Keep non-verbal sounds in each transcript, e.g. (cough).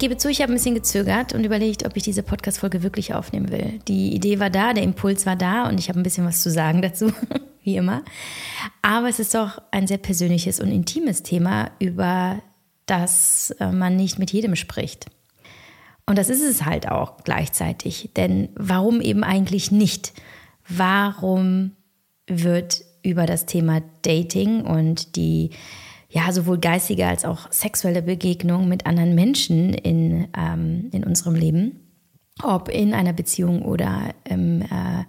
gebe zu, ich habe ein bisschen gezögert und überlegt, ob ich diese Podcast-Folge wirklich aufnehmen will. Die Idee war da, der Impuls war da und ich habe ein bisschen was zu sagen (laughs) dazu, wie immer. Aber es ist doch ein sehr persönliches und intimes Thema, über das äh, man nicht mit jedem spricht. Und das ist es halt auch gleichzeitig. Denn warum eben eigentlich nicht? Warum wird über das Thema Dating und die ja sowohl geistige als auch sexuelle Begegnung mit anderen Menschen in, ähm, in unserem Leben, ob in einer Beziehung oder im, äh,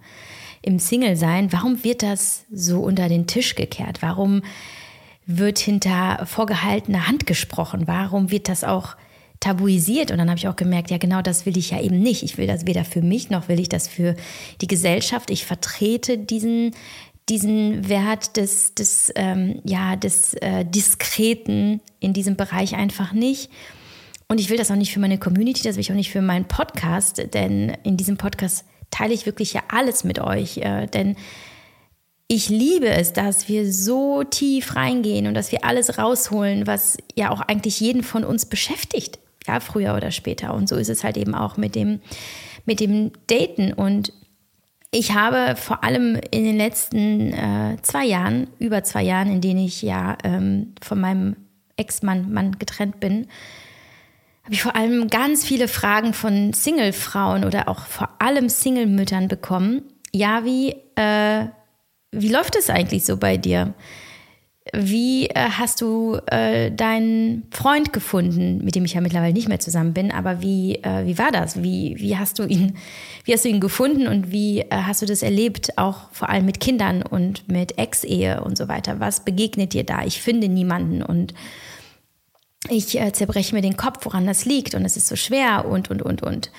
im Single-Sein, warum wird das so unter den Tisch gekehrt? Warum wird hinter vorgehaltener Hand gesprochen? Warum wird das auch tabuisiert? Und dann habe ich auch gemerkt, ja genau das will ich ja eben nicht. Ich will das weder für mich noch will ich das für die Gesellschaft. Ich vertrete diesen diesen Wert des, des, ähm, ja, des äh, Diskreten in diesem Bereich einfach nicht. Und ich will das auch nicht für meine Community, das will ich auch nicht für meinen Podcast, denn in diesem Podcast teile ich wirklich ja alles mit euch. Äh, denn ich liebe es, dass wir so tief reingehen und dass wir alles rausholen, was ja auch eigentlich jeden von uns beschäftigt, ja, früher oder später. Und so ist es halt eben auch mit dem, mit dem Daten. Und ich habe vor allem in den letzten äh, zwei Jahren, über zwei Jahren, in denen ich ja ähm, von meinem Ex-Mann Mann getrennt bin, habe ich vor allem ganz viele Fragen von Single-Frauen oder auch vor allem Single-Müttern bekommen. Ja, wie, äh, wie läuft es eigentlich so bei dir? Wie äh, hast du äh, deinen Freund gefunden, mit dem ich ja mittlerweile nicht mehr zusammen bin, aber wie, äh, wie war das? Wie, wie, hast du ihn, wie hast du ihn gefunden und wie äh, hast du das erlebt, auch vor allem mit Kindern und mit Ex-Ehe und so weiter? Was begegnet dir da? Ich finde niemanden und ich äh, zerbreche mir den Kopf, woran das liegt und es ist so schwer und, und, und, und.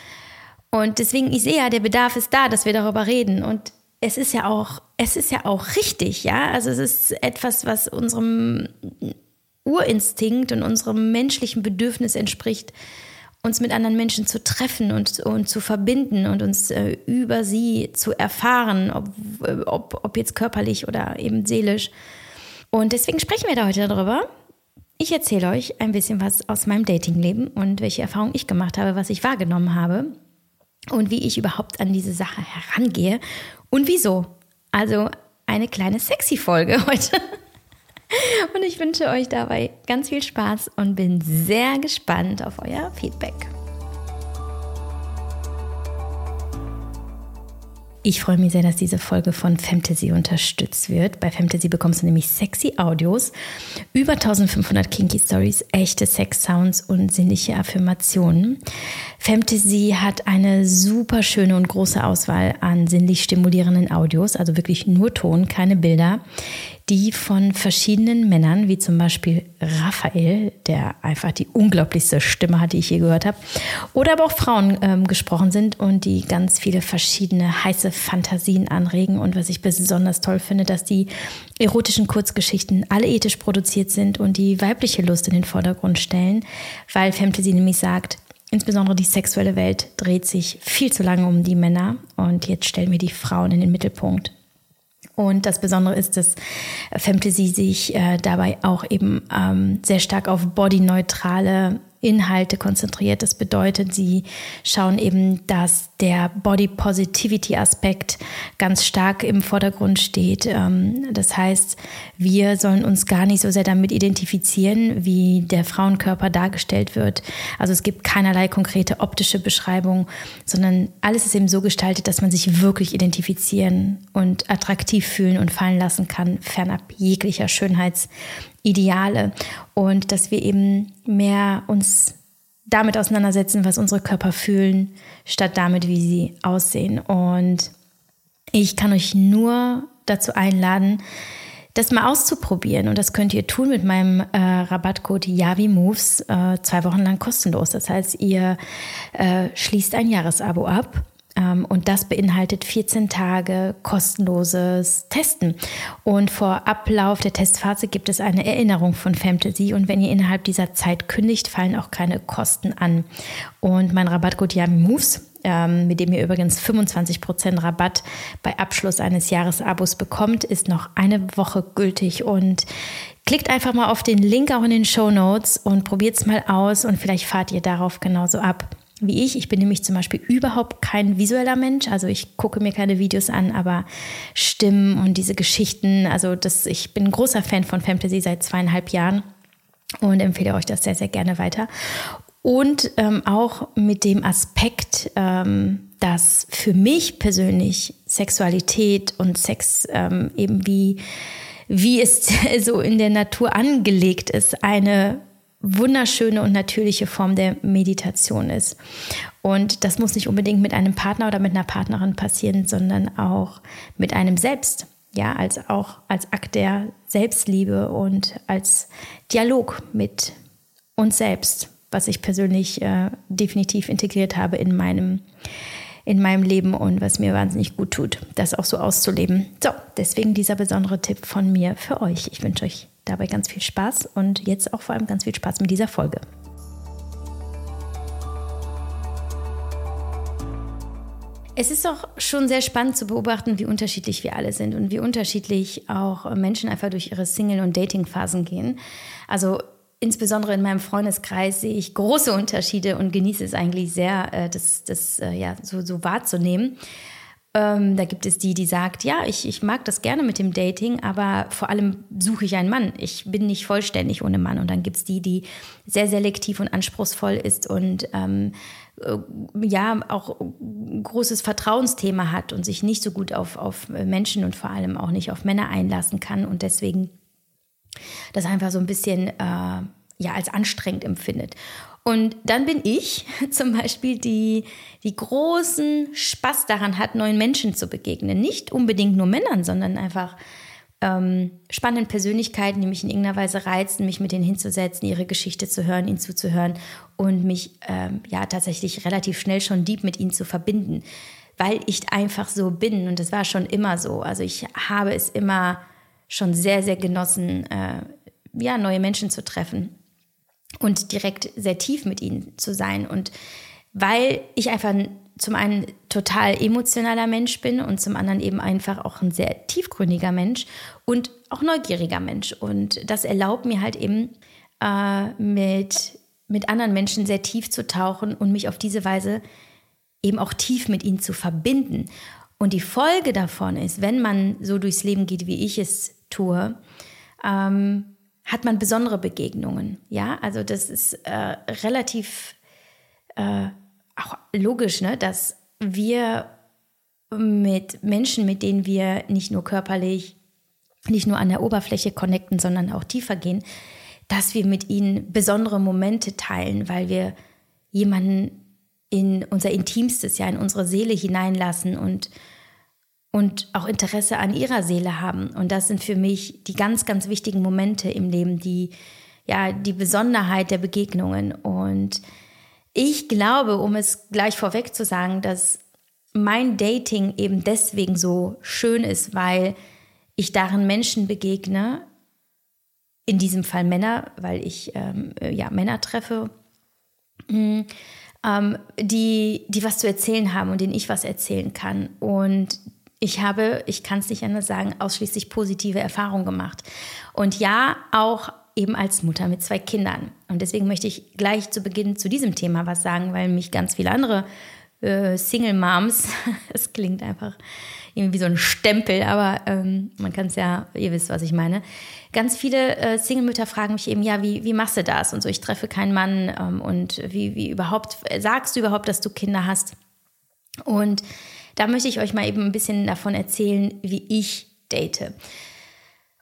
Und deswegen, ich sehe ja, der Bedarf ist da, dass wir darüber reden und es ist ja auch, es ist ja auch richtig, ja. Also es ist etwas, was unserem Urinstinkt und unserem menschlichen Bedürfnis entspricht, uns mit anderen Menschen zu treffen und, und zu verbinden und uns äh, über sie zu erfahren, ob, ob, ob jetzt körperlich oder eben seelisch. Und deswegen sprechen wir da heute darüber. Ich erzähle euch ein bisschen was aus meinem Datingleben und welche Erfahrungen ich gemacht habe, was ich wahrgenommen habe und wie ich überhaupt an diese Sache herangehe und wieso. Also eine kleine sexy Folge (laughs) heute. Und ich wünsche euch dabei ganz viel Spaß und bin sehr gespannt auf euer Feedback. Ich freue mich sehr, dass diese Folge von Fantasy unterstützt wird. Bei Fantasy bekommst du nämlich sexy Audios, über 1500 Kinky Stories, echte Sex Sounds und sinnliche Affirmationen. Fantasy hat eine super schöne und große Auswahl an sinnlich stimulierenden Audios, also wirklich nur Ton, keine Bilder die von verschiedenen Männern, wie zum Beispiel Raphael, der einfach die unglaublichste Stimme hat, die ich je gehört habe, oder aber auch Frauen ähm, gesprochen sind und die ganz viele verschiedene heiße Fantasien anregen. Und was ich besonders toll finde, dass die erotischen Kurzgeschichten alle ethisch produziert sind und die weibliche Lust in den Vordergrund stellen, weil Fantasy nämlich sagt, Insbesondere die sexuelle Welt dreht sich viel zu lange um die Männer und jetzt stellen wir die Frauen in den Mittelpunkt. Und das Besondere ist, dass Fantasy sich äh, dabei auch eben ähm, sehr stark auf bodyneutrale Inhalte konzentriert. Das bedeutet, sie schauen eben, dass der Body Positivity Aspekt ganz stark im Vordergrund steht. Ähm, das heißt, wir sollen uns gar nicht so sehr damit identifizieren, wie der Frauenkörper dargestellt wird. Also es gibt keinerlei konkrete optische Beschreibung, sondern alles ist eben so gestaltet, dass man sich wirklich identifizieren und attraktiv fühlen und fallen lassen kann, fernab jeglicher Schönheits- Ideale und dass wir eben mehr uns damit auseinandersetzen, was unsere Körper fühlen, statt damit, wie sie aussehen. Und ich kann euch nur dazu einladen, das mal auszuprobieren. Und das könnt ihr tun mit meinem äh, Rabattcode YaviMoves äh, zwei Wochen lang kostenlos. Das heißt, ihr äh, schließt ein Jahresabo ab und das beinhaltet 14 Tage kostenloses Testen. Und vor Ablauf der Testphase gibt es eine Erinnerung von Fantasy. Und wenn ihr innerhalb dieser Zeit kündigt, fallen auch keine Kosten an. Und mein Rabattcode Yami Moves ähm, mit dem ihr übrigens 25% Rabatt bei Abschluss eines Jahresabos bekommt, ist noch eine Woche gültig und klickt einfach mal auf den Link auch in den Show Notes und probiert es mal aus und vielleicht fahrt ihr darauf genauso ab wie ich. Ich bin nämlich zum Beispiel überhaupt kein visueller Mensch. Also ich gucke mir keine Videos an, aber Stimmen und diese Geschichten, also das, ich bin ein großer Fan von Fantasy seit zweieinhalb Jahren und empfehle euch das sehr, sehr gerne weiter. Und ähm, auch mit dem Aspekt, ähm, dass für mich persönlich Sexualität und Sex ähm, eben wie, wie es (laughs) so in der Natur angelegt ist, eine wunderschöne und natürliche Form der Meditation ist. Und das muss nicht unbedingt mit einem Partner oder mit einer Partnerin passieren, sondern auch mit einem selbst. Ja, als auch als Akt der Selbstliebe und als Dialog mit uns selbst was ich persönlich äh, definitiv integriert habe in meinem, in meinem Leben und was mir wahnsinnig gut tut, das auch so auszuleben. So, deswegen dieser besondere Tipp von mir für euch. Ich wünsche euch dabei ganz viel Spaß und jetzt auch vor allem ganz viel Spaß mit dieser Folge. Es ist auch schon sehr spannend zu beobachten, wie unterschiedlich wir alle sind und wie unterschiedlich auch Menschen einfach durch ihre Single- und Dating-Phasen gehen. Also insbesondere in meinem Freundeskreis sehe ich große Unterschiede und genieße es eigentlich sehr, äh, das, das äh, ja, so, so wahrzunehmen. Ähm, da gibt es die, die sagt, ja, ich, ich mag das gerne mit dem Dating, aber vor allem suche ich einen Mann. Ich bin nicht vollständig ohne Mann. Und dann gibt es die, die sehr selektiv und anspruchsvoll ist und ähm, äh, ja auch großes Vertrauensthema hat und sich nicht so gut auf, auf Menschen und vor allem auch nicht auf Männer einlassen kann und deswegen das einfach so ein bisschen äh, ja, als anstrengend empfindet. Und dann bin ich (laughs) zum Beispiel, die, die großen Spaß daran hat, neuen Menschen zu begegnen. Nicht unbedingt nur Männern, sondern einfach ähm, spannenden Persönlichkeiten, die mich in irgendeiner Weise reizen, mich mit denen hinzusetzen, ihre Geschichte zu hören, ihnen zuzuhören und mich ähm, ja tatsächlich relativ schnell schon deep mit ihnen zu verbinden, weil ich einfach so bin. Und das war schon immer so. Also ich habe es immer schon sehr, sehr genossen, äh, ja, neue Menschen zu treffen und direkt sehr tief mit ihnen zu sein. Und weil ich einfach zum einen total emotionaler Mensch bin und zum anderen eben einfach auch ein sehr tiefgründiger Mensch und auch neugieriger Mensch. Und das erlaubt mir halt eben äh, mit, mit anderen Menschen sehr tief zu tauchen und mich auf diese Weise eben auch tief mit ihnen zu verbinden. Und die Folge davon ist, wenn man so durchs Leben geht, wie ich es tue, ähm, hat man besondere Begegnungen. Ja, also das ist äh, relativ äh, auch logisch, ne, dass wir mit Menschen, mit denen wir nicht nur körperlich, nicht nur an der Oberfläche connecten, sondern auch tiefer gehen, dass wir mit ihnen besondere Momente teilen, weil wir jemanden in unser Intimstes, ja, in unsere Seele hineinlassen und und auch Interesse an ihrer Seele haben. Und das sind für mich die ganz, ganz wichtigen Momente im Leben, die, ja, die Besonderheit der Begegnungen. Und ich glaube, um es gleich vorweg zu sagen, dass mein Dating eben deswegen so schön ist, weil ich darin Menschen begegne, in diesem Fall Männer, weil ich ähm, ja, Männer treffe, mh, ähm, die, die was zu erzählen haben und denen ich was erzählen kann. Und ich habe, ich kann es nicht anders sagen, ausschließlich positive Erfahrungen gemacht. Und ja, auch eben als Mutter mit zwei Kindern. Und deswegen möchte ich gleich zu Beginn zu diesem Thema was sagen, weil mich ganz viele andere äh, Single Moms, (laughs) es klingt einfach irgendwie so ein Stempel, aber ähm, man kann es ja, ihr wisst, was ich meine. Ganz viele äh, Single-Mütter fragen mich eben, ja, wie, wie machst du das? Und so, ich treffe keinen Mann ähm, und wie, wie überhaupt, sagst du überhaupt, dass du Kinder hast? Und da möchte ich euch mal eben ein bisschen davon erzählen, wie ich date.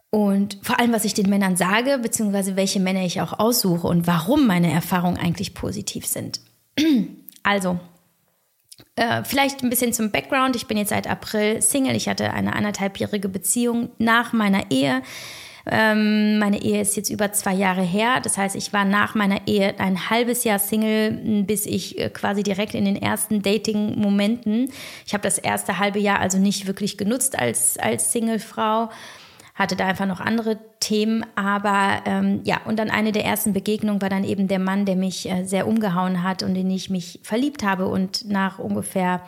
Und vor allem, was ich den Männern sage, beziehungsweise welche Männer ich auch aussuche und warum meine Erfahrungen eigentlich positiv sind. (clears throat) Also, äh, vielleicht ein bisschen zum Background. Ich bin jetzt seit April Single. Ich hatte eine anderthalbjährige Beziehung nach meiner Ehe. Ähm, meine Ehe ist jetzt über zwei Jahre her. Das heißt, ich war nach meiner Ehe ein halbes Jahr Single, bis ich äh, quasi direkt in den ersten Dating-Momenten, ich habe das erste halbe Jahr also nicht wirklich genutzt als, als Single-Frau, hatte da einfach noch andere Themen, aber ähm, ja, und dann eine der ersten Begegnungen war dann eben der Mann, der mich äh, sehr umgehauen hat und in den ich mich verliebt habe und nach ungefähr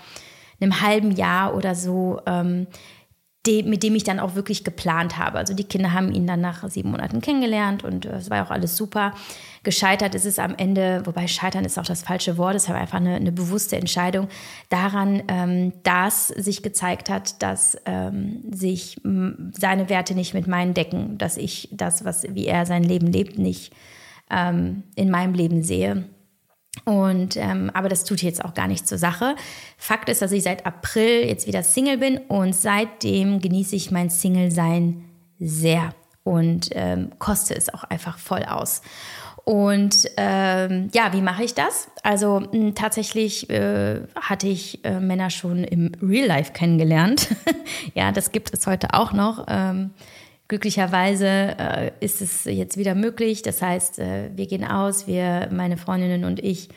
einem halben Jahr oder so ähm, de, mit dem ich dann auch wirklich geplant habe. Also die Kinder haben ihn dann nach sieben Monaten kennengelernt und äh, es war auch alles super. Gescheitert ist es am Ende, wobei scheitern ist auch das falsche Wort, es war einfach eine, eine bewusste Entscheidung daran, ähm, dass sich gezeigt hat, dass ähm, sich seine Werte nicht mit meinen decken, dass ich das, was wie er sein Leben lebt, nicht ähm, in meinem Leben sehe. Und ähm, aber das tut jetzt auch gar nicht zur Sache. Fakt ist, dass ich seit April jetzt wieder Single bin und seitdem genieße ich mein Single-Sein sehr und ähm, koste es auch einfach voll aus. Und ähm, ja, wie mache ich das? Also mh, tatsächlich äh, hatte ich äh, Männer schon im Real Life kennengelernt. (laughs) ja, das gibt es heute auch noch. Ähm, Glücklicherweise äh, ist es jetzt wieder möglich. Das heißt, äh, wir gehen aus, wir, meine Freundinnen und ich,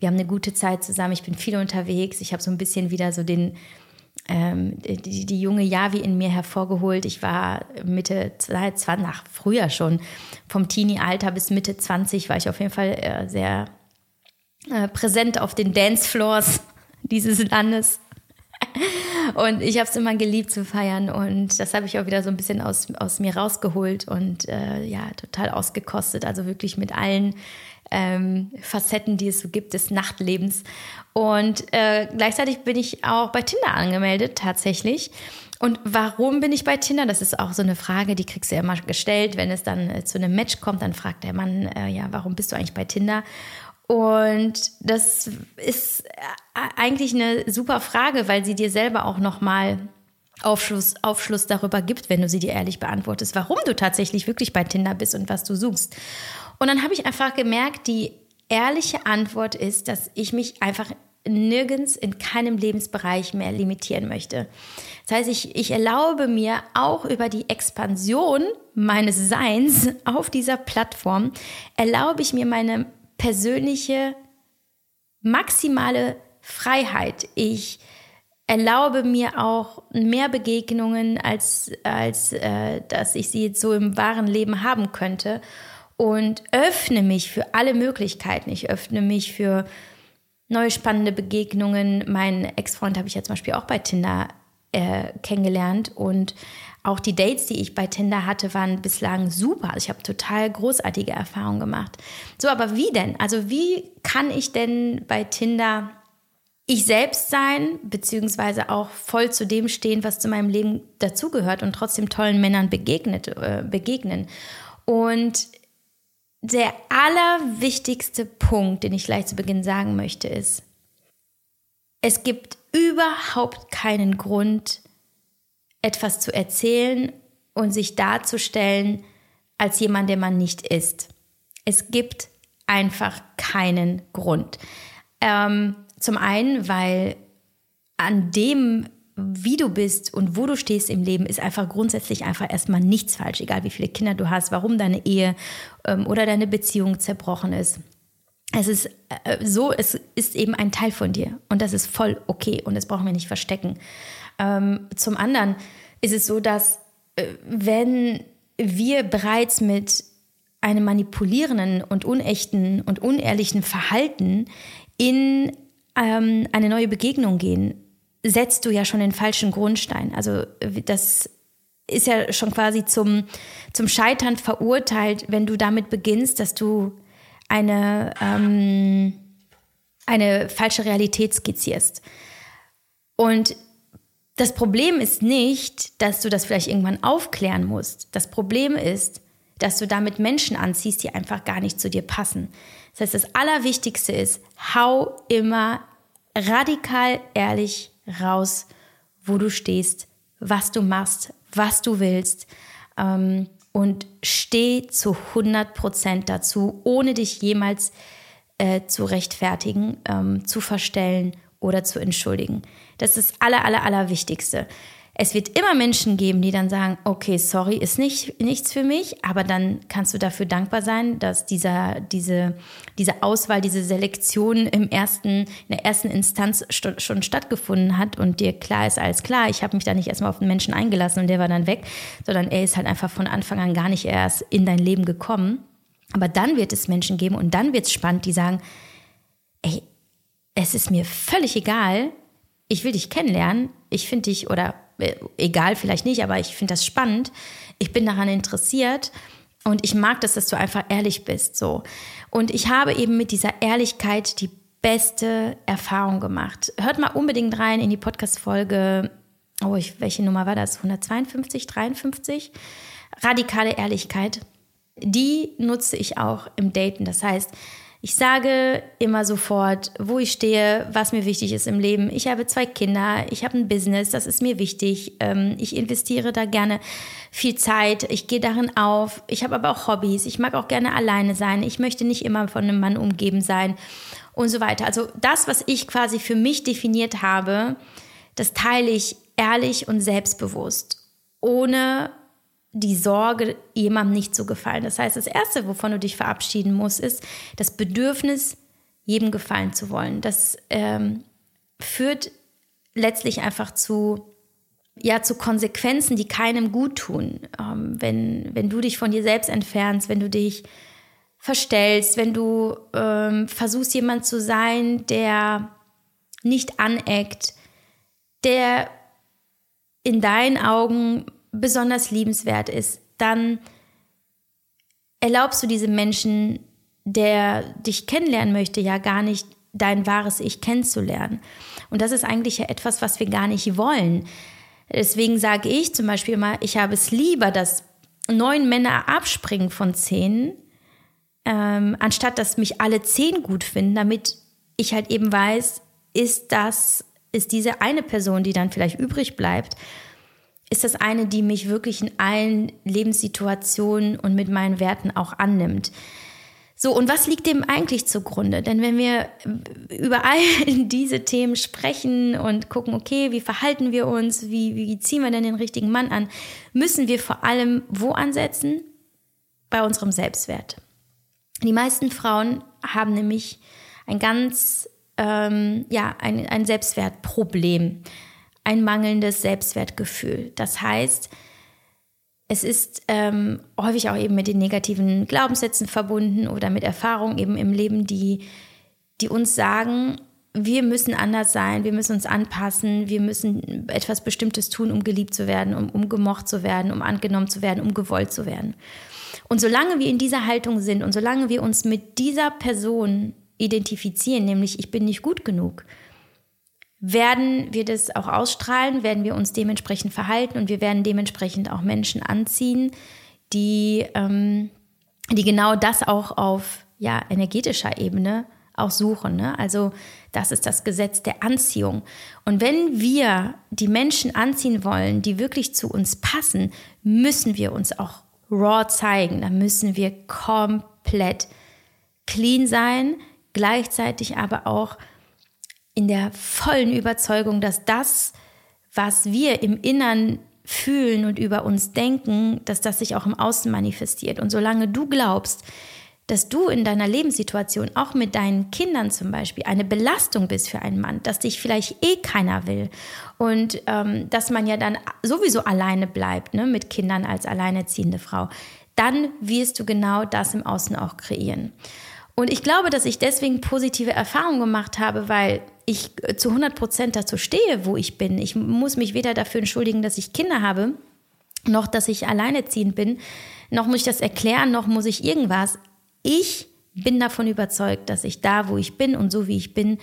wir haben eine gute Zeit zusammen. Ich bin viel unterwegs. Ich habe so ein bisschen wieder so den, ähm, die, die, junge Javi in mir hervorgeholt. Ich war Mitte, nach früher schon, vom Teenie-Alter bis Mitte 20 war ich auf jeden Fall äh, sehr äh, präsent auf den Dancefloors (laughs) dieses Landes. (laughs) Und ich habe es immer geliebt zu feiern und das habe ich auch wieder so ein bisschen aus, aus mir rausgeholt und äh, ja, total ausgekostet. Also wirklich mit allen ähm, Facetten, die es so gibt des Nachtlebens. Und äh, gleichzeitig bin ich auch bei Tinder angemeldet, tatsächlich. Und warum bin ich bei Tinder? Das ist auch so eine Frage, die kriegst du ja immer gestellt. Wenn es dann äh, zu einem Match kommt, dann fragt der Mann, äh, ja, warum bist du eigentlich bei Tinder? Und das ist äh, eigentlich eine super Frage, weil sie dir selber auch nochmal Aufschluss, Aufschluss darüber gibt, wenn du sie dir ehrlich beantwortest, warum du tatsächlich wirklich bei Tinder bist und was du suchst. Und dann habe ich einfach gemerkt, die ehrliche Antwort ist, dass ich mich einfach nirgends in keinem Lebensbereich mehr limitieren möchte. Das heißt, ich, ich erlaube mir auch über die Expansion meines Seins auf dieser Plattform, erlaube ich mir meine persönliche maximale Freiheit. Ich erlaube mir auch mehr Begegnungen, als, als äh, dass ich sie jetzt so im wahren Leben haben könnte. Und öffne mich für alle Möglichkeiten. Ich öffne mich für neue spannende Begegnungen. Mein Ex-Freund habe ich ja zum Beispiel auch bei Tinder äh, kennengelernt und auch die Dates, die ich bei Tinder hatte, waren bislang super. Ich habe total großartige Erfahrungen gemacht. So, aber wie denn? Also wie kann ich denn bei Tinder ich selbst sein, beziehungsweise auch voll zu dem stehen, was zu meinem Leben dazugehört und trotzdem tollen Männern begegnet, äh, begegnen? Und der allerwichtigste Punkt, den ich gleich zu Beginn sagen möchte, ist, es gibt überhaupt keinen Grund, etwas zu erzählen und sich darzustellen als jemand, der man nicht ist. Es gibt einfach keinen Grund. Ähm, zum einen, weil an dem, wie du bist und wo du stehst im Leben, ist einfach grundsätzlich einfach erstmal nichts falsch, egal wie viele Kinder du hast, warum deine Ehe ähm, oder deine Beziehung zerbrochen ist. Es ist äh, so, es ist eben ein Teil von dir und das ist voll okay und das brauchen wir nicht verstecken. Ähm, zum anderen ist es so, dass äh, wenn wir bereits mit einem manipulierenden und unechten und unehrlichen Verhalten in ähm, eine neue Begegnung gehen, setzt du ja schon den falschen Grundstein. Also das ist ja schon quasi zum, zum Scheitern verurteilt, wenn du damit beginnst, dass du eine, ähm, eine falsche Realität skizzierst. Und das Problem ist nicht, dass du das vielleicht irgendwann aufklären musst. Das Problem ist, dass du damit Menschen anziehst, die einfach gar nicht zu dir passen. Das heißt, das Allerwichtigste ist, hau immer radikal ehrlich raus, wo du stehst, was du machst, was du willst ähm, und steh zu 100 Prozent dazu, ohne dich jemals äh, zu rechtfertigen, ähm, zu verstellen oder zu entschuldigen. Das ist das aller, aller, aller Wichtigste. Es wird immer Menschen geben, die dann sagen, okay, sorry, ist nicht, nichts für mich, aber dann kannst du dafür dankbar sein, dass dieser, diese, diese Auswahl, diese Selektion im ersten, in der ersten Instanz schon stattgefunden hat und dir klar ist, alles klar, ich habe mich da nicht erstmal auf den Menschen eingelassen und der war dann weg, sondern er ist halt einfach von Anfang an gar nicht erst in dein Leben gekommen. Aber dann wird es Menschen geben und dann wird es spannend, die sagen, ey, es ist mir völlig egal, ich will dich kennenlernen, ich finde dich oder äh, egal vielleicht nicht, aber ich finde das spannend. Ich bin daran interessiert und ich mag das, dass du einfach ehrlich bist. So. Und ich habe eben mit dieser Ehrlichkeit die beste Erfahrung gemacht. Hört mal unbedingt rein in die Podcast-Folge. Oh, ich, welche Nummer war das? 152, 53? Radikale Ehrlichkeit. Die nutze ich auch im Daten. Das heißt, ich sage immer sofort, wo ich stehe, was mir wichtig ist im Leben. Ich habe zwei Kinder, ich habe ein Business, das ist mir wichtig. Ähm, ich investiere da gerne viel Zeit, ich gehe darin auf. Ich habe aber auch Hobbys, ich mag auch gerne alleine sein. Ich möchte nicht immer von einem Mann umgeben sein und so weiter. Also das, was ich quasi für mich definiert habe, das teile ich ehrlich und selbstbewusst, ohne die Sorge, jemandem nicht zu gefallen. Das heißt, das Erste, wovon du dich verabschieden musst, ist das Bedürfnis, jedem gefallen zu wollen. Das ähm, führt letztlich einfach zu, ja, zu Konsequenzen, die keinem gut tun. Ähm, wenn, wenn du dich von dir selbst entfernst, wenn du dich verstellst, wenn du ähm, versuchst, jemand zu sein, der nicht aneckt, der in deinen Augen besonders liebenswert ist, dann erlaubst du diesem Menschen, der dich kennenlernen möchte, ja gar nicht dein wahres Ich kennenzulernen. Und das ist eigentlich ja etwas, was wir gar nicht wollen. Deswegen sage ich zum Beispiel mal, ich habe es lieber, dass neun Männer abspringen von zehn, ähm, anstatt dass mich alle zehn gut finden, damit ich halt eben weiß, ist das, ist diese eine Person, die dann vielleicht übrig bleibt, ist das eine, die mich wirklich in allen Lebenssituationen und mit meinen Werten auch annimmt. So, und was liegt dem eigentlich zugrunde? Denn wenn wir über all (laughs) diese Themen sprechen und gucken, okay, wie verhalten wir uns, wie, wie ziehen wir denn den richtigen Mann an, müssen wir vor allem wo ansetzen? Bei unserem Selbstwert. Die meisten Frauen haben nämlich ein ganz, ähm, ja, ein, ein Selbstwertproblem ein mangelndes Selbstwertgefühl. Das heißt, es ist ähm, häufig auch eben mit den negativen Glaubenssätzen verbunden oder mit Erfahrungen eben im Leben, die, die uns sagen, wir müssen anders sein, wir müssen uns anpassen, wir müssen etwas Bestimmtes tun, um geliebt zu werden, um, um gemocht zu werden, um angenommen zu werden, um gewollt zu werden. Und solange wir in dieser Haltung sind und solange wir uns mit dieser Person identifizieren, nämlich ich bin nicht gut genug, werden wir das auch ausstrahlen, werden wir uns dementsprechend verhalten und wir werden dementsprechend auch Menschen anziehen, die, ähm, die genau das auch auf ja, energetischer Ebene auch suchen. Ne? Also das ist das Gesetz der Anziehung. Und wenn wir die Menschen anziehen wollen, die wirklich zu uns passen, müssen wir uns auch raw zeigen. Da müssen wir komplett clean sein, gleichzeitig aber auch in der vollen Überzeugung, dass das, was wir im Innern fühlen und über uns denken, dass das sich auch im Außen manifestiert. Und solange du glaubst, dass du in deiner Lebenssituation, auch mit deinen Kindern zum Beispiel, eine Belastung bist für einen Mann, dass dich vielleicht eh keiner will und ähm, dass man ja dann sowieso alleine bleibt, ne, mit Kindern als alleinerziehende Frau, dann wirst du genau das im Außen auch kreieren. Und ich glaube, dass ich deswegen positive Erfahrungen gemacht habe, weil ich zu 100 Prozent dazu stehe, wo ich bin. Ich muss mich weder dafür entschuldigen, dass ich Kinder habe, noch dass ich alleineziehend bin, noch muss ich das erklären, noch muss ich irgendwas. Ich bin davon überzeugt, dass ich da, wo ich bin und so wie ich bin,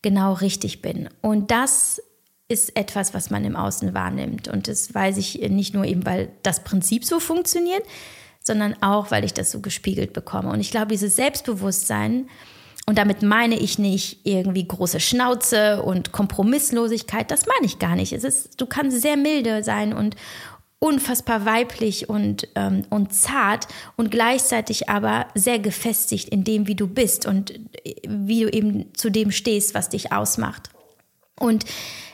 genau richtig bin. Und das ist etwas, was man im Außen wahrnimmt. Und das weiß ich nicht nur eben, weil das Prinzip so funktioniert, sondern auch, weil ich das so gespiegelt bekomme. Und ich glaube, dieses Selbstbewusstsein, und damit meine ich nicht irgendwie große Schnauze und Kompromisslosigkeit, das meine ich gar nicht. Es ist, du kannst sehr milde sein und unfassbar weiblich und, ähm, und zart und gleichzeitig aber sehr gefestigt in dem, wie du bist und äh, wie du eben zu dem stehst, was dich ausmacht. Und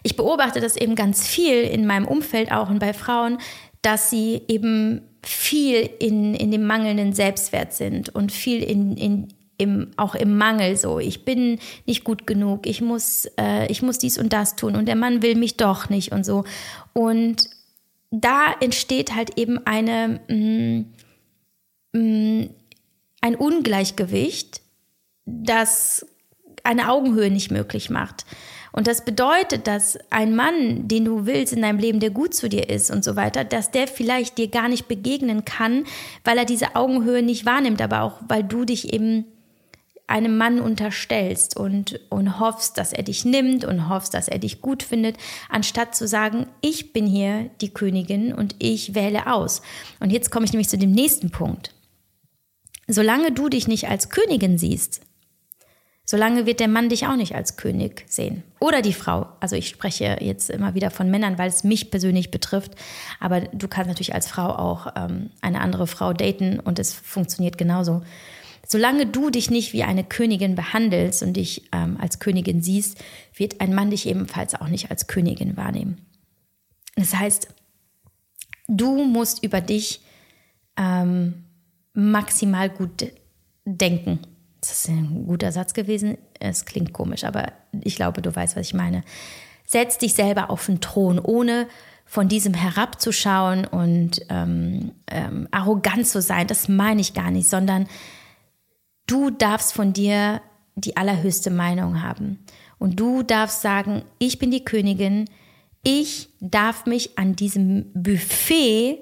ich beobachte das eben ganz viel in meinem Umfeld auch und bei Frauen, dass sie eben viel in, in dem mangelnden Selbstwert sind und viel in, in, im, auch im Mangel so. Ich bin nicht gut genug, ich muss, äh, ich muss dies und das tun und der Mann will mich doch nicht und so. Und da entsteht halt eben eine, mh, mm, mh, mm, ein Ungleichgewicht, das eine Augenhöhe nicht möglich macht. Und das bedeutet, dass ein Mann, den du willst in deinem Leben, der gut zu dir ist und so weiter, dass der vielleicht dir gar nicht begegnen kann, weil er diese Augenhöhe nicht wahrnimmt, aber auch weil du dich eben einem Mann unterstellst und, und hoffst, dass er dich nimmt und hoffst, dass er dich gut findet, anstatt zu sagen, ich bin hier die Königin und ich wähle aus. Und jetzt komme ich nämlich zu dem nächsten Punkt. Solange du dich nicht als Königin siehst, solange wird der Mann dich auch nicht als König sehen. Oder die Frau. Also ich spreche jetzt immer wieder von Männern, weil es mich persönlich betrifft. Aber du kannst natürlich als Frau auch ähm, eine andere Frau daten und es funktioniert genauso. Solange du dich nicht wie eine Königin behandelst und dich ähm, als Königin siehst, wird ein Mann dich ebenfalls auch nicht als Königin wahrnehmen. Das heißt, du musst über dich ähm, maximal gut denken das ist ein guter Satz gewesen. Es klingt komisch, aber ich glaube, du weißt, was ich meine. Setz dich selber auf den Thron, ohne von diesem herabzuschauen und ähm, ähm, arrogant zu sein. Das meine ich gar nicht, sondern du darfst von dir die allerhöchste Meinung haben. Und du darfst sagen, ich bin die Königin, ich darf mich an diesem Buffet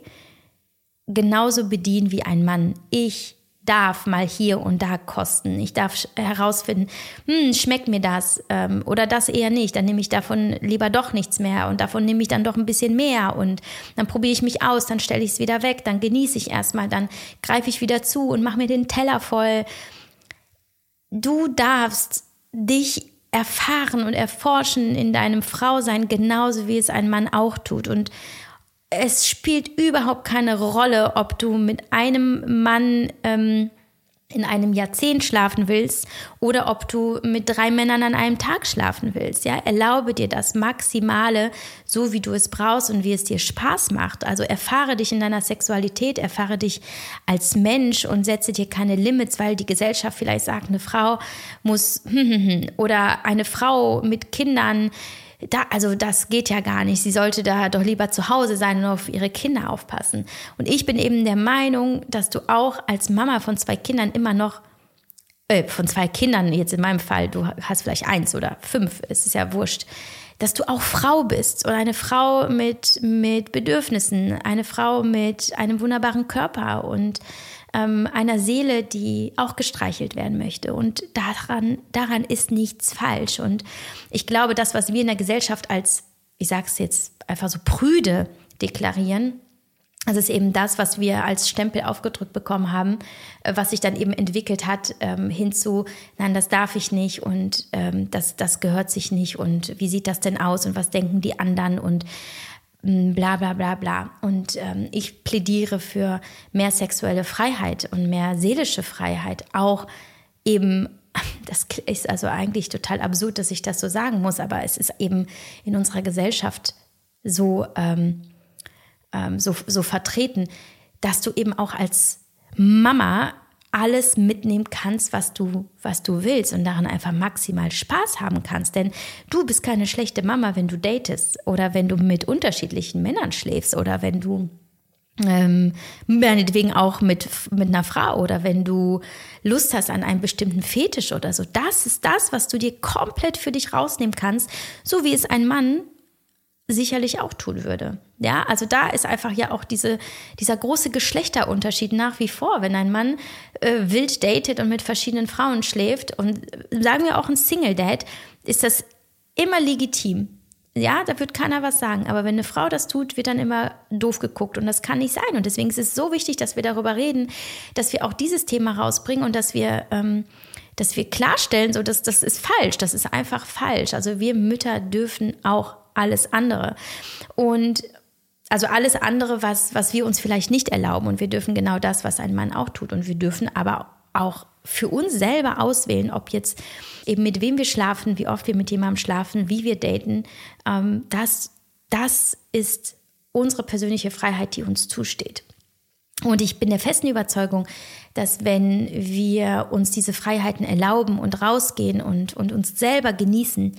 genauso bedienen wie ein Mann. Ich darf mal hier und da kosten. Ich darf herausfinden, hm, schmeckt mir das ähm, oder das eher nicht. Dann nehme ich davon lieber doch nichts mehr und davon nehme ich dann doch ein bisschen mehr und dann probiere ich mich aus, dann stelle ich es wieder weg, dann genieße ich erstmal, dann greife ich wieder zu und mache mir den Teller voll. Du darfst dich erfahren und erforschen in deinem Frausein genauso wie es ein Mann auch tut. Und es spielt überhaupt keine Rolle, ob du mit einem Mann ähm, in einem Jahrzehnt schlafen willst oder ob du mit drei Männern an einem Tag schlafen willst. Ja, erlaube dir das Maximale, so wie du es brauchst und wie es dir Spaß macht. Also erfahre dich in deiner Sexualität, erfahre dich als Mensch und setze dir keine Limits, weil die Gesellschaft vielleicht sagt, eine Frau muss (laughs) oder eine Frau mit Kindern da, also das geht ja gar nicht. Sie sollte da doch lieber zu Hause sein und auf ihre Kinder aufpassen. Und ich bin eben der Meinung, dass du auch als Mama von zwei Kindern immer noch äh, von zwei Kindern, jetzt in meinem Fall, du hast vielleicht eins oder fünf, es ist ja wurscht, dass du auch Frau bist oder eine Frau mit, mit Bedürfnissen, eine Frau mit einem wunderbaren Körper und ähm, einer Seele, die auch gestreichelt werden möchte. Und daran, daran ist nichts falsch. Und ich glaube, das, was wir in der Gesellschaft als, ich sage es jetzt einfach so prüde deklarieren, das ist eben das, was wir als Stempel aufgedrückt bekommen haben, äh, was sich dann eben entwickelt hat ähm, hinzu, nein, das darf ich nicht und ähm, das, das gehört sich nicht und wie sieht das denn aus und was denken die anderen und bla bla bla bla. Und ähm, ich plädiere für mehr sexuelle Freiheit und mehr seelische Freiheit. Auch eben, (laughs) das ist also eigentlich total absurd, dass ich das so sagen muss, aber es ist eben in unserer Gesellschaft so, ähm, ähm, so, so vertreten, dass du eben auch als Mama alles mitnehmen kannst, was du, was du willst und daran einfach maximal Spaß haben kannst. Denn du bist keine schlechte Mama, wenn du datest oder wenn du mit unterschiedlichen Männern schläfst oder wenn du ähm, meinetwegen auch mit, mit einer Frau oder wenn du Lust hast an einem bestimmten Fetisch oder so. Das ist das, was du dir komplett für dich rausnehmen kannst, so wie es ein Mann sicherlich auch tun würde. Ja, also da ist einfach ja auch diese, dieser große Geschlechterunterschied nach wie vor. Wenn ein Mann äh, wild datet und mit verschiedenen Frauen schläft und sagen wir auch ein Single-Date, ist das immer legitim. Ja, da wird keiner was sagen. Aber wenn eine Frau das tut, wird dann immer doof geguckt. Und das kann nicht sein. Und deswegen ist es so wichtig, dass wir darüber reden, dass wir auch dieses Thema rausbringen und dass wir, ähm, dass wir klarstellen, so dass das ist falsch. Das ist einfach falsch. Also wir Mütter dürfen auch alles andere. Und also alles andere, was, was wir uns vielleicht nicht erlauben. Und wir dürfen genau das, was ein Mann auch tut. Und wir dürfen aber auch für uns selber auswählen, ob jetzt eben mit wem wir schlafen, wie oft wir mit jemandem schlafen, wie wir daten, ähm, das, das ist unsere persönliche Freiheit, die uns zusteht. Und ich bin der festen Überzeugung, dass wenn wir uns diese Freiheiten erlauben und rausgehen und, und uns selber genießen,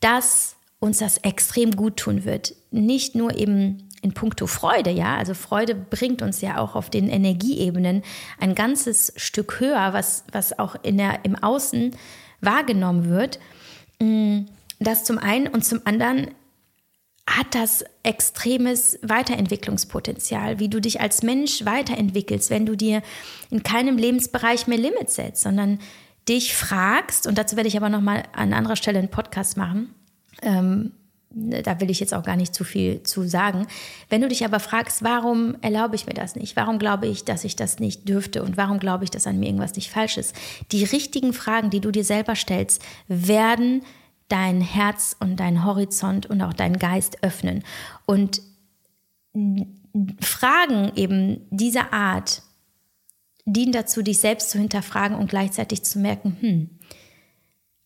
dass uns das extrem gut tun wird. Nicht nur eben in puncto Freude, ja, also Freude bringt uns ja auch auf den Energieebenen ein ganzes Stück höher, was, was auch in der, im Außen wahrgenommen wird. Mm, das zum einen und zum anderen hat das extremes Weiterentwicklungspotenzial, wie du dich als Mensch weiterentwickelst, wenn du dir in keinem Lebensbereich mehr Limits setzt, sondern dich fragst, und dazu werde ich aber nochmal an anderer Stelle einen Podcast machen, ähm, da will ich jetzt auch gar nicht zu viel zu sagen. Wenn du dich aber fragst, warum erlaube ich mir das nicht? Warum glaube ich, dass ich das nicht dürfte? Und warum glaube ich, dass an mir irgendwas nicht falsch ist? Die richtigen Fragen, die du dir selber stellst, werden dein Herz und dein Horizont und auch deinen Geist öffnen. Und Fragen eben dieser Art dienen dazu, dich selbst zu hinterfragen und gleichzeitig zu merken, hm,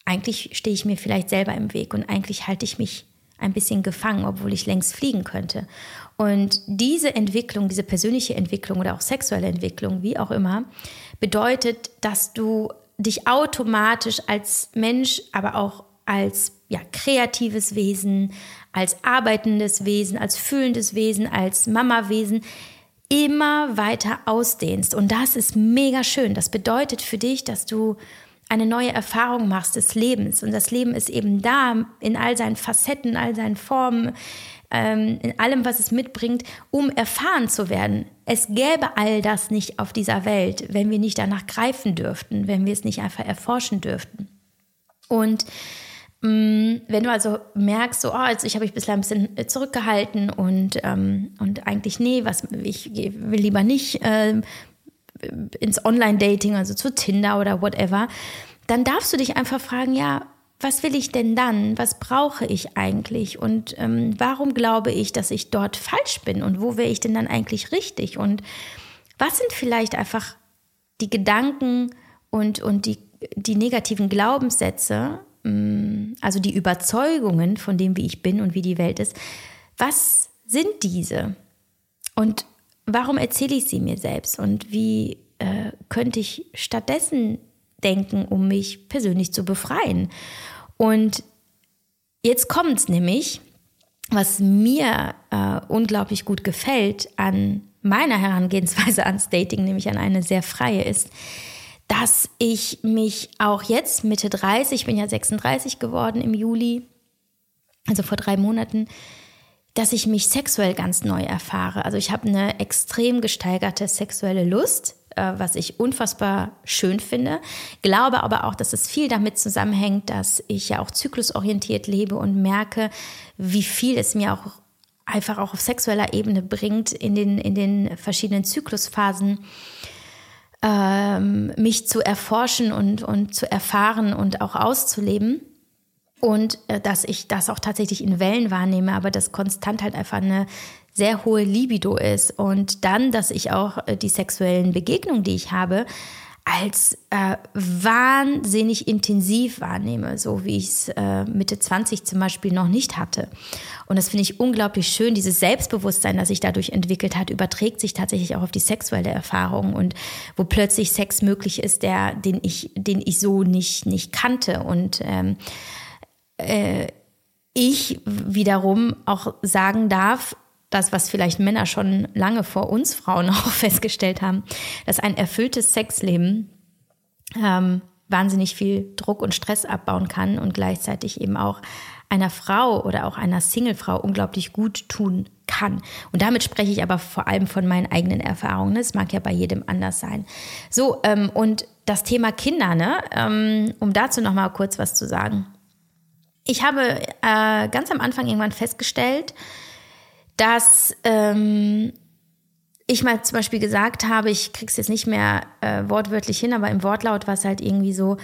eigentlich stehe ich mir vielleicht selber im Weg und eigentlich halte ich mich ein bisschen gefangen, obwohl ich längst fliegen könnte. Und diese Entwicklung, diese persönliche Entwicklung oder auch sexuelle Entwicklung, wie auch immer, bedeutet, dass du dich automatisch als Mensch, aber auch als ja, kreatives Wesen, als arbeitendes Wesen, als fühlendes Wesen, als Mama-Wesen immer weiter ausdehnst. Und das ist mega schön. Das bedeutet für dich, dass du eine neue Erfahrung machst des Lebens. Und das Leben ist eben da in all seinen Facetten, all seinen Formen, ähm, in allem, was es mitbringt, um erfahren zu werden. Es gäbe all das nicht auf dieser Welt, wenn wir nicht danach greifen dürften, wenn wir es nicht einfach erforschen dürften. Und Mm, wenn du also merkst, so, oh, also ich habe mich bislang ein bisschen äh, zurückgehalten und, ähm, und eigentlich, nee, was, ich will lieber nicht äh, ins Online-Dating, also zu Tinder oder whatever, dann darfst du dich einfach fragen, ja, was will ich denn dann? Was brauche ich eigentlich? Und ähm, warum glaube ich, dass ich dort falsch bin? Und wo wäre ich denn dann eigentlich richtig? Und was sind vielleicht einfach die Gedanken und, und die, die negativen Glaubenssätze, Mm, also die Überzeugungen von dem, wie ich bin und wie die Welt ist, was sind diese? Und warum erzähle ich sie mir selbst? Und wie äh, könnte ich stattdessen denken, um mich persönlich zu befreien? Und jetzt kommt es nämlich, was mir äh, unglaublich gut gefällt an meiner Herangehensweise ans Dating, nämlich an eine sehr freie ist, dass ich mich auch jetzt Mitte 30, ich bin ja 36 geworden im Juli, also vor drei Monaten, dass ich mich sexuell ganz neu erfahre. Also ich habe eine extrem gesteigerte sexuelle Lust, äh, was ich unfassbar schön finde. Glaube aber auch, dass es viel damit zusammenhängt, dass ich ja auch zyklusorientiert lebe und merke, wie viel es mir auch einfach auch auf sexueller Ebene bringt in den, in den verschiedenen Zyklusphasen ähm, mich zu erforschen und, und zu erfahren und auch auszuleben. Und äh, dass ich das auch tatsächlich in Wellen wahrnehme, aber dass konstant halt einfach eine sehr hohe Libido ist. Und dann, dass ich auch äh, die sexuellen Begegnungen, die ich habe, als äh, wahnsinnig intensiv wahrnehme, so wie ich es äh, Mitte 20 zum Beispiel noch nicht hatte. Und das finde ich unglaublich schön. Dieses Selbstbewusstsein, das sich dadurch entwickelt hat, überträgt sich tatsächlich auch auf die sexuelle Erfahrung und wo plötzlich Sex möglich ist, der, den ich, den ich so nicht, nicht kannte. Und ähm, äh, ich wiederum auch sagen darf, das, was vielleicht Männer schon lange vor uns Frauen (laughs) auch festgestellt haben, dass ein erfülltes Sexleben ähm, wahnsinnig viel Druck und Stress abbauen kann und gleichzeitig eben auch einer Frau oder auch einer Singlefrau unglaublich gut tun kann. Und damit spreche ich aber vor allem von meinen eigenen Erfahrungen. Es mag ja bei jedem anders sein. So, ähm, und das Thema Kinder, ne? Ähm, um dazu noch mal kurz was zu sagen. Ich habe äh, ganz am Anfang irgendwann festgestellt, dass ähm, ich mal zum Beispiel gesagt habe, ich krieg's jetzt nicht mehr äh, wortwörtlich hin, aber im Wortlaut war es halt irgendwie so,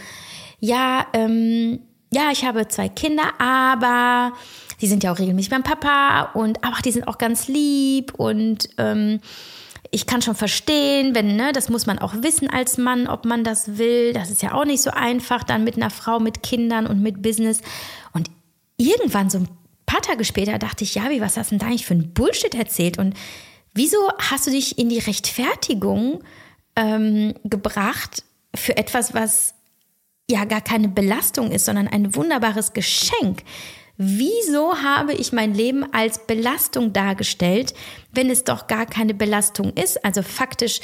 ja, ähm, ja, ich habe zwei Kinder, aber die sind ja auch regelmäßig beim Papa und ach, die sind auch ganz lieb und ähm, ich kann schon verstehen, wenn, ne, das muss man auch wissen als Mann, ob man das will. Das ist ja auch nicht so einfach, dann mit einer Frau, mit Kindern und mit Business. Und irgendwann, so ein paar Tage später, dachte ich, ja, wie, was hast du denn da eigentlich für ein Bullshit erzählt? Und wieso hast du dich in die Rechtfertigung ähm, gebracht für etwas, was ja gar keine Belastung ist, sondern ein wunderbares Geschenk? Wieso habe ich mein Leben als Belastung dargestellt, wenn es doch gar keine Belastung ist? Also faktisch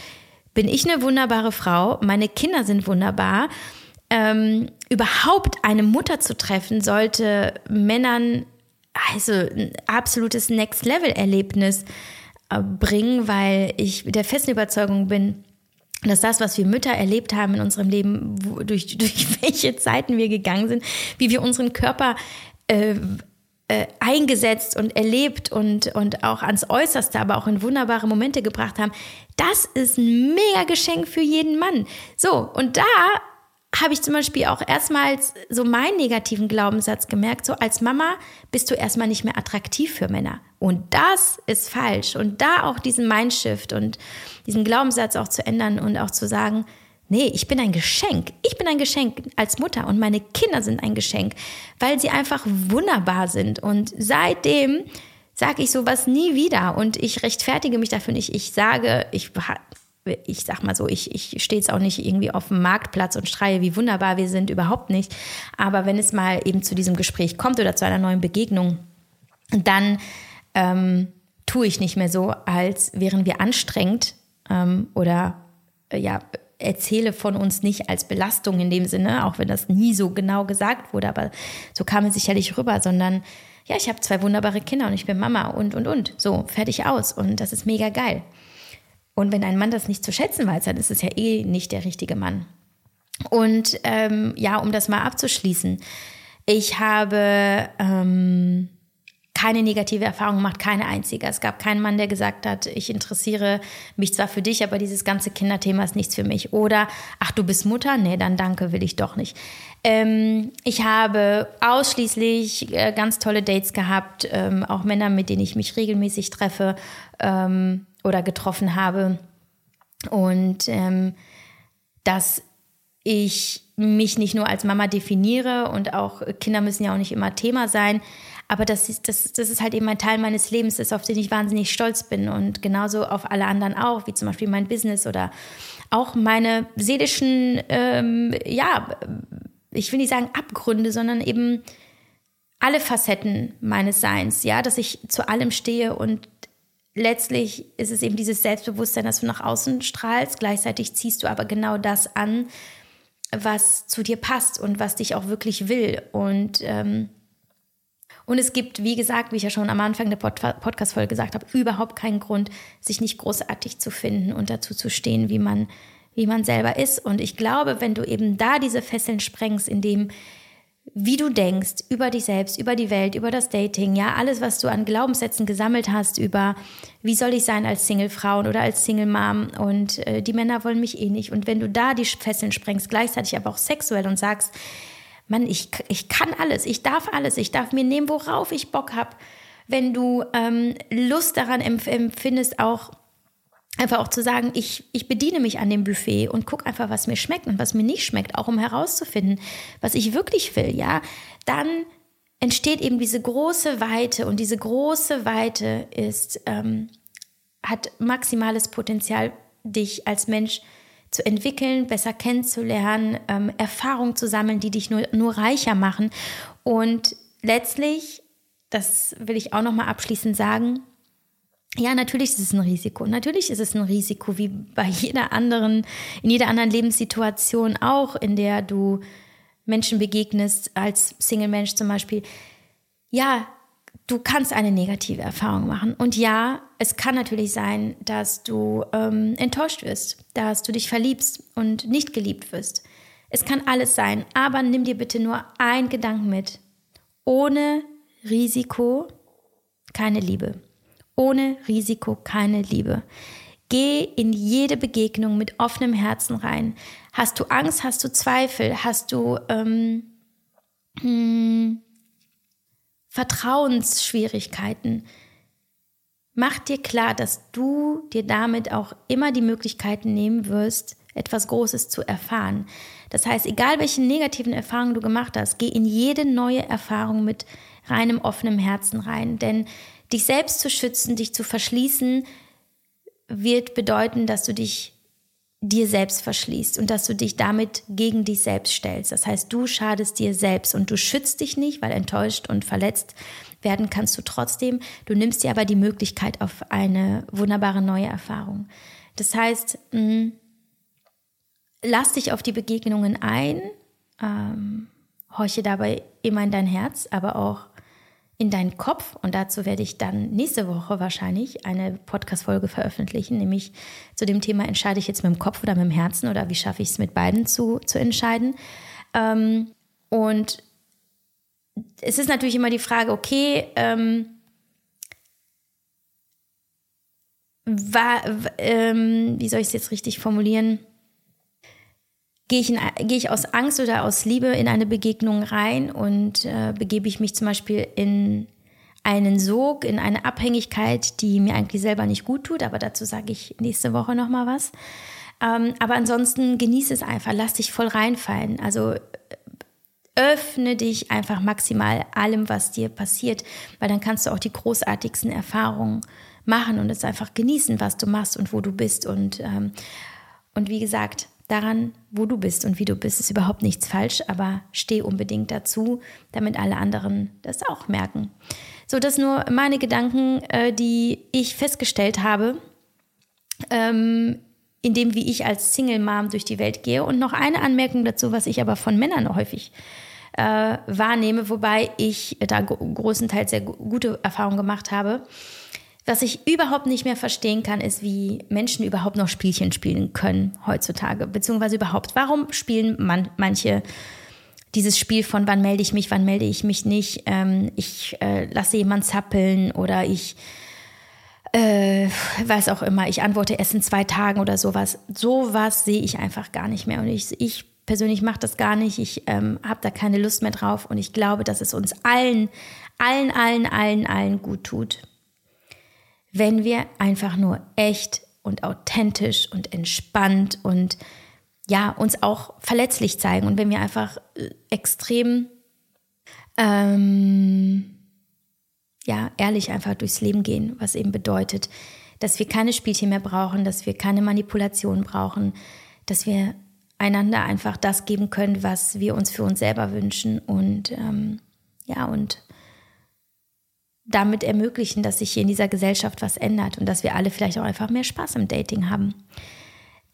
bin ich eine wunderbare Frau, meine Kinder sind wunderbar. Ähm, überhaupt eine Mutter zu treffen, sollte Männern also ein absolutes Next-Level-Erlebnis äh, bringen, weil ich der festen Überzeugung bin, dass das, was wir Mütter erlebt haben in unserem Leben, wo, durch, (laughs) durch welche Zeiten wir gegangen sind, wie wir unseren Körper äh, äh, eingesetzt und erlebt und, und auch ans Äußerste, aber auch in wunderbare Momente gebracht haben, das ist ein mega Geschenk für jeden Mann. So, und da habe ich zum Beispiel auch erstmals so meinen negativen Glaubenssatz gemerkt, so als Mama bist du erstmal nicht mehr attraktiv für Männer. Und das ist falsch. Und da auch diesen Mindshift und diesen Glaubenssatz auch zu ändern und auch zu sagen, Nee, ich bin ein Geschenk. Ich bin ein Geschenk als Mutter und meine Kinder sind ein Geschenk, weil sie einfach wunderbar sind. Und seitdem sage ich sowas nie wieder und ich rechtfertige mich dafür nicht. Ich sage, ich, ich sag mal so, ich, ich stehe jetzt auch nicht irgendwie auf dem Marktplatz und schreie, wie wunderbar wir sind, überhaupt nicht. Aber wenn es mal eben zu diesem Gespräch kommt oder zu einer neuen Begegnung, dann ähm, tue ich nicht mehr so, als wären wir anstrengend ähm, oder äh, ja, erzähle von uns nicht als Belastung in dem Sinne, auch wenn das nie so genau gesagt wurde, aber so kam es sicherlich rüber, sondern ja, ich habe zwei wunderbare Kinder und ich bin Mama und und und. So, fertig aus. Und das ist mega geil. Und wenn ein Mann das nicht zu schätzen weiß, dann ist es ja eh nicht der richtige Mann. Und ähm, ja, um das mal abzuschließen, ich habe ähm, keine negative Erfahrung gemacht, keine einzige. Es gab keinen Mann, der gesagt hat, ich interessiere mich zwar für dich, aber dieses ganze Kinderthema ist nichts für mich. Oder, ach, du bist Mutter? Nee, dann danke, will ich doch nicht. Ähm, ich habe ausschließlich äh, ganz tolle Dates gehabt, ähm, auch Männer, mit denen ich mich regelmäßig treffe ähm, oder getroffen habe. Und ähm, dass ich mich nicht nur als Mama definiere und auch Kinder müssen ja auch nicht immer Thema sein, aber das ist, das, das ist halt eben ein Teil meines Lebens, ist, auf den ich wahnsinnig stolz bin. Und genauso auf alle anderen auch, wie zum Beispiel mein Business oder auch meine seelischen, ähm, ja, ich will nicht sagen Abgründe, sondern eben alle Facetten meines Seins, ja, dass ich zu allem stehe. Und letztlich ist es eben dieses Selbstbewusstsein, dass du nach außen strahlst, gleichzeitig ziehst du aber genau das an, was zu dir passt und was dich auch wirklich will. Und ähm, und es gibt, wie gesagt, wie ich ja schon am Anfang der Pod Podcast-Folge gesagt habe, überhaupt keinen Grund, sich nicht großartig zu finden und dazu zu stehen, wie man, wie man selber ist. Und ich glaube, wenn du eben da diese Fesseln sprengst, indem wie du denkst über dich selbst, über die Welt, über das Dating, ja, alles, was du an Glaubenssätzen gesammelt hast, über wie soll ich sein als Single-Frau oder als Single-Mom und äh, die Männer wollen mich eh nicht. Und wenn du da die Fesseln sprengst, gleichzeitig aber auch sexuell und sagst, Mann, ich, ich kann alles, ich darf alles, ich darf mir nehmen, worauf ich Bock habe. Wenn du ähm, Lust daran empfindest, auch einfach auch zu sagen, ich, ich bediene mich an dem Buffet und gucke einfach, was mir schmeckt und was mir nicht schmeckt, auch um herauszufinden, was ich wirklich will, ja, dann entsteht eben diese große Weite und diese große Weite ist, ähm, hat maximales Potenzial, dich als Mensch zu zu entwickeln, besser kennenzulernen, ähm, Erfahrungen zu sammeln, die dich nur, nur reicher machen. Und letztlich, das will ich auch nochmal abschließend sagen, ja, natürlich ist es ein Risiko. Natürlich ist es ein Risiko, wie bei jeder anderen, in jeder anderen Lebenssituation auch, in der du Menschen begegnest, als Single-Mensch zum Beispiel. Ja, du kannst eine negative Erfahrung machen. Und ja, es kann natürlich sein, dass du ähm, enttäuscht wirst, dass du dich verliebst und nicht geliebt wirst. Es kann alles sein, aber nimm dir bitte nur ein Gedanken mit. Ohne Risiko keine Liebe. Ohne Risiko keine Liebe. Geh in jede Begegnung mit offenem Herzen rein. Hast du Angst? Hast du Zweifel? Hast du ähm, hm, Vertrauensschwierigkeiten. Mach dir klar, dass du dir damit auch immer die Möglichkeiten nehmen wirst, etwas Großes zu erfahren. Das heißt, egal welche negativen Erfahrungen du gemacht hast, geh in jede neue Erfahrung mit reinem offenem Herzen rein. Denn dich selbst zu schützen, dich zu verschließen, wird bedeuten, dass du dich dir selbst verschließt und dass du dich damit gegen dich selbst stellst. Das heißt, du schadest dir selbst und du schützt dich nicht, weil enttäuscht und verletzt werden kannst du trotzdem. Du nimmst dir aber die Möglichkeit auf eine wunderbare neue Erfahrung. Das heißt, mh, mm, lass dich auf die Begegnungen ein, ähm, horche dabei immer in dein Herz, aber auch in deinen Kopf. Und dazu werde ich dann nächste Woche wahrscheinlich eine Podcast-Folge veröffentlichen, nämlich zu dem Thema, entscheide ich jetzt mit dem Kopf oder mit dem Herzen oder wie schaffe ich es mit beiden zu, zu entscheiden. Ähm, und es ist natürlich immer die Frage, okay, ähm, war, ähm, wie soll ich es jetzt richtig formulieren? Gehe ich, in, gehe ich aus Angst oder aus Liebe in eine Begegnung rein und äh, begebe ich mich zum Beispiel in einen Sog, in eine Abhängigkeit, die mir eigentlich selber nicht gut tut, aber dazu sage ich nächste Woche nochmal was. Ähm, aber ansonsten genieße es einfach, lass dich voll reinfallen. Also öffne dich einfach maximal allem, was dir passiert, weil dann kannst du auch die großartigsten Erfahrungen machen und es einfach genießen, was du machst und wo du bist. Und, ähm, und wie gesagt, daran, wo du bist und wie du bist, ist überhaupt nichts falsch, aber steh unbedingt dazu, damit alle anderen das auch merken. So, das nur meine Gedanken, äh, die ich festgestellt habe, ähm, in dem, wie ich als Single Mom durch die Welt gehe. Und noch eine Anmerkung dazu, was ich aber von Männern häufig äh, wahrnehme, wobei ich da großenteils sehr gute Erfahrungen gemacht habe. Was ich überhaupt nicht mehr verstehen kann, ist, wie Menschen überhaupt noch Spielchen spielen können heutzutage, beziehungsweise überhaupt. Warum spielen man, manche dieses Spiel von wann melde ich mich, wann melde ich mich nicht, ähm, ich äh, lasse jemand zappeln oder ich äh, weiß auch immer, ich antworte erst in zwei Tagen oder sowas. Sowas sehe ich einfach gar nicht mehr. Und ich, ich persönlich mache das gar nicht. Ich ähm, habe da keine Lust mehr drauf und ich glaube, dass es uns allen, allen, allen, allen, allen gut tut, wenn wir einfach nur echt und authentisch und entspannt und ja, uns auch verletzlich zeigen und wenn wir einfach äh, extrem ähm, ja, ehrlich einfach durchs Leben gehen, was eben bedeutet, dass wir keine Spielchen mehr brauchen, dass wir keine Manipulation brauchen, dass wir einander einfach das geben können, was wir uns für uns selber wünschen und ähm, ja, und damit ermöglichen, dass sich hier in dieser Gesellschaft was ändert und dass wir alle vielleicht auch einfach mehr Spaß im Dating haben.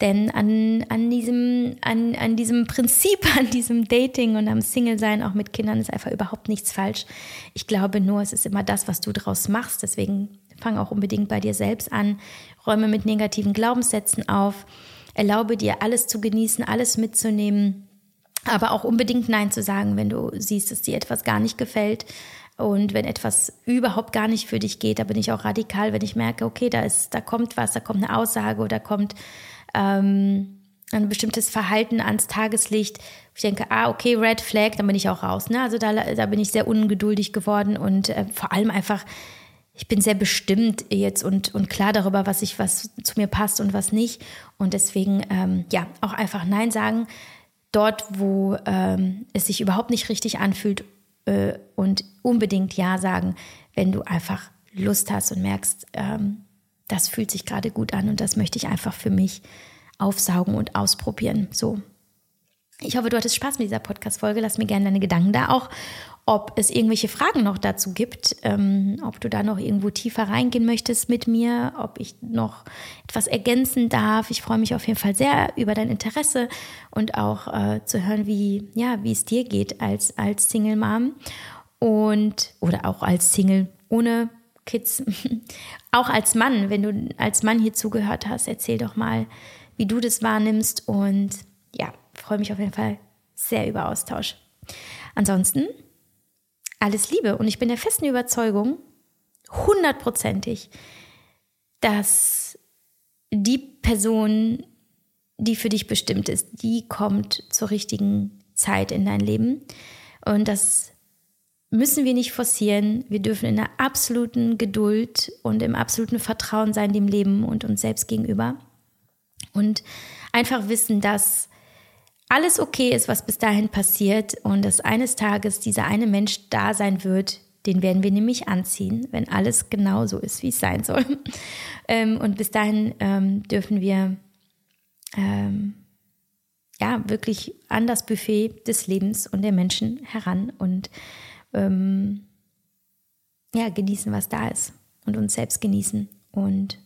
Denn an, an, diesem, an, an diesem Prinzip, (laughs) an diesem Dating und am Single-Sein auch mit Kindern ist einfach überhaupt nichts falsch. Ich glaube nur, es ist immer das, was du draus machst. Deswegen fang auch unbedingt bei dir selbst an, räume mit negativen Glaubenssätzen auf Erlaube dir, alles zu genießen, alles mitzunehmen, aber auch unbedingt Nein zu sagen, wenn du siehst, dass dir etwas gar nicht gefällt. Und wenn etwas überhaupt gar nicht für dich geht, da bin ich auch radikal, wenn ich merke, okay, da ist, da kommt was, da kommt eine Aussage oder kommt ähm, ein bestimmtes Verhalten ans Tageslicht. Ich denke, ah, okay, Red Flag, dann bin ich auch raus. Ne? Also da, da bin ich sehr ungeduldig geworden und äh, vor allem einfach ich bin sehr bestimmt jetzt und, und klar darüber, was ich, was zu mir passt und was nicht. Und deswegen, ähm, ja, auch einfach Nein sagen. Dort, wo ähm, es sich überhaupt nicht richtig anfühlt und unbedingt Ja sagen, wenn du einfach Lust hast und merkst, ähm, das fühlt sich gerade gut an und das möchte ich einfach für mich aufsaugen und ausprobieren. So. Ich hoffe, du hattest Spaß mit dieser Podcast-Folge. Lass mir gerne deine Gedanken da auch ob es irgendwelche Fragen noch dazu gibt, ähm, ob du da noch irgendwo tiefer reingehen möchtest mit mir, ob ich noch etwas ergänzen darf. Ich freue mich auf jeden Fall sehr über dein Interesse und auch äh, zu hören, wie, ja, wie es dir geht als, als Single Mom und oder auch als Single ohne Kids. (laughs) auch als Mann, wenn du als Mann hier zugehört hast, erzähl doch mal, wie du das wahrnimmst und ja, freue mich auf jeden Fall sehr über Austausch. Ansonsten alles Liebe. Und ich bin der festen Überzeugung, hundertprozentig, dass die Person, die für dich bestimmt ist, die kommt zur richtigen Zeit in dein Leben. Und dass müssen wir nicht forcieren. Wir dürfen in der absoluten Geduld und im absoluten Vertrauen sein dem Leben und uns selbst gegenüber. Und einfach wissen, dass alles okay ist, was bis dahin passiert und dass eines Tages dieser eine Mensch da sein wird, den werden wir nämlich anziehen, wenn alles genau so ist, wie es sein soll. (laughs) Ähm, und bis dahin ähm, dürfen wir ähm, ja wirklich an das Buffet des Lebens und der Menschen heran und ähm, ja, genießen, was da ist und uns selbst genießen. Und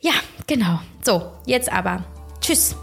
ja, genau. So, jetzt aber. Tschüss.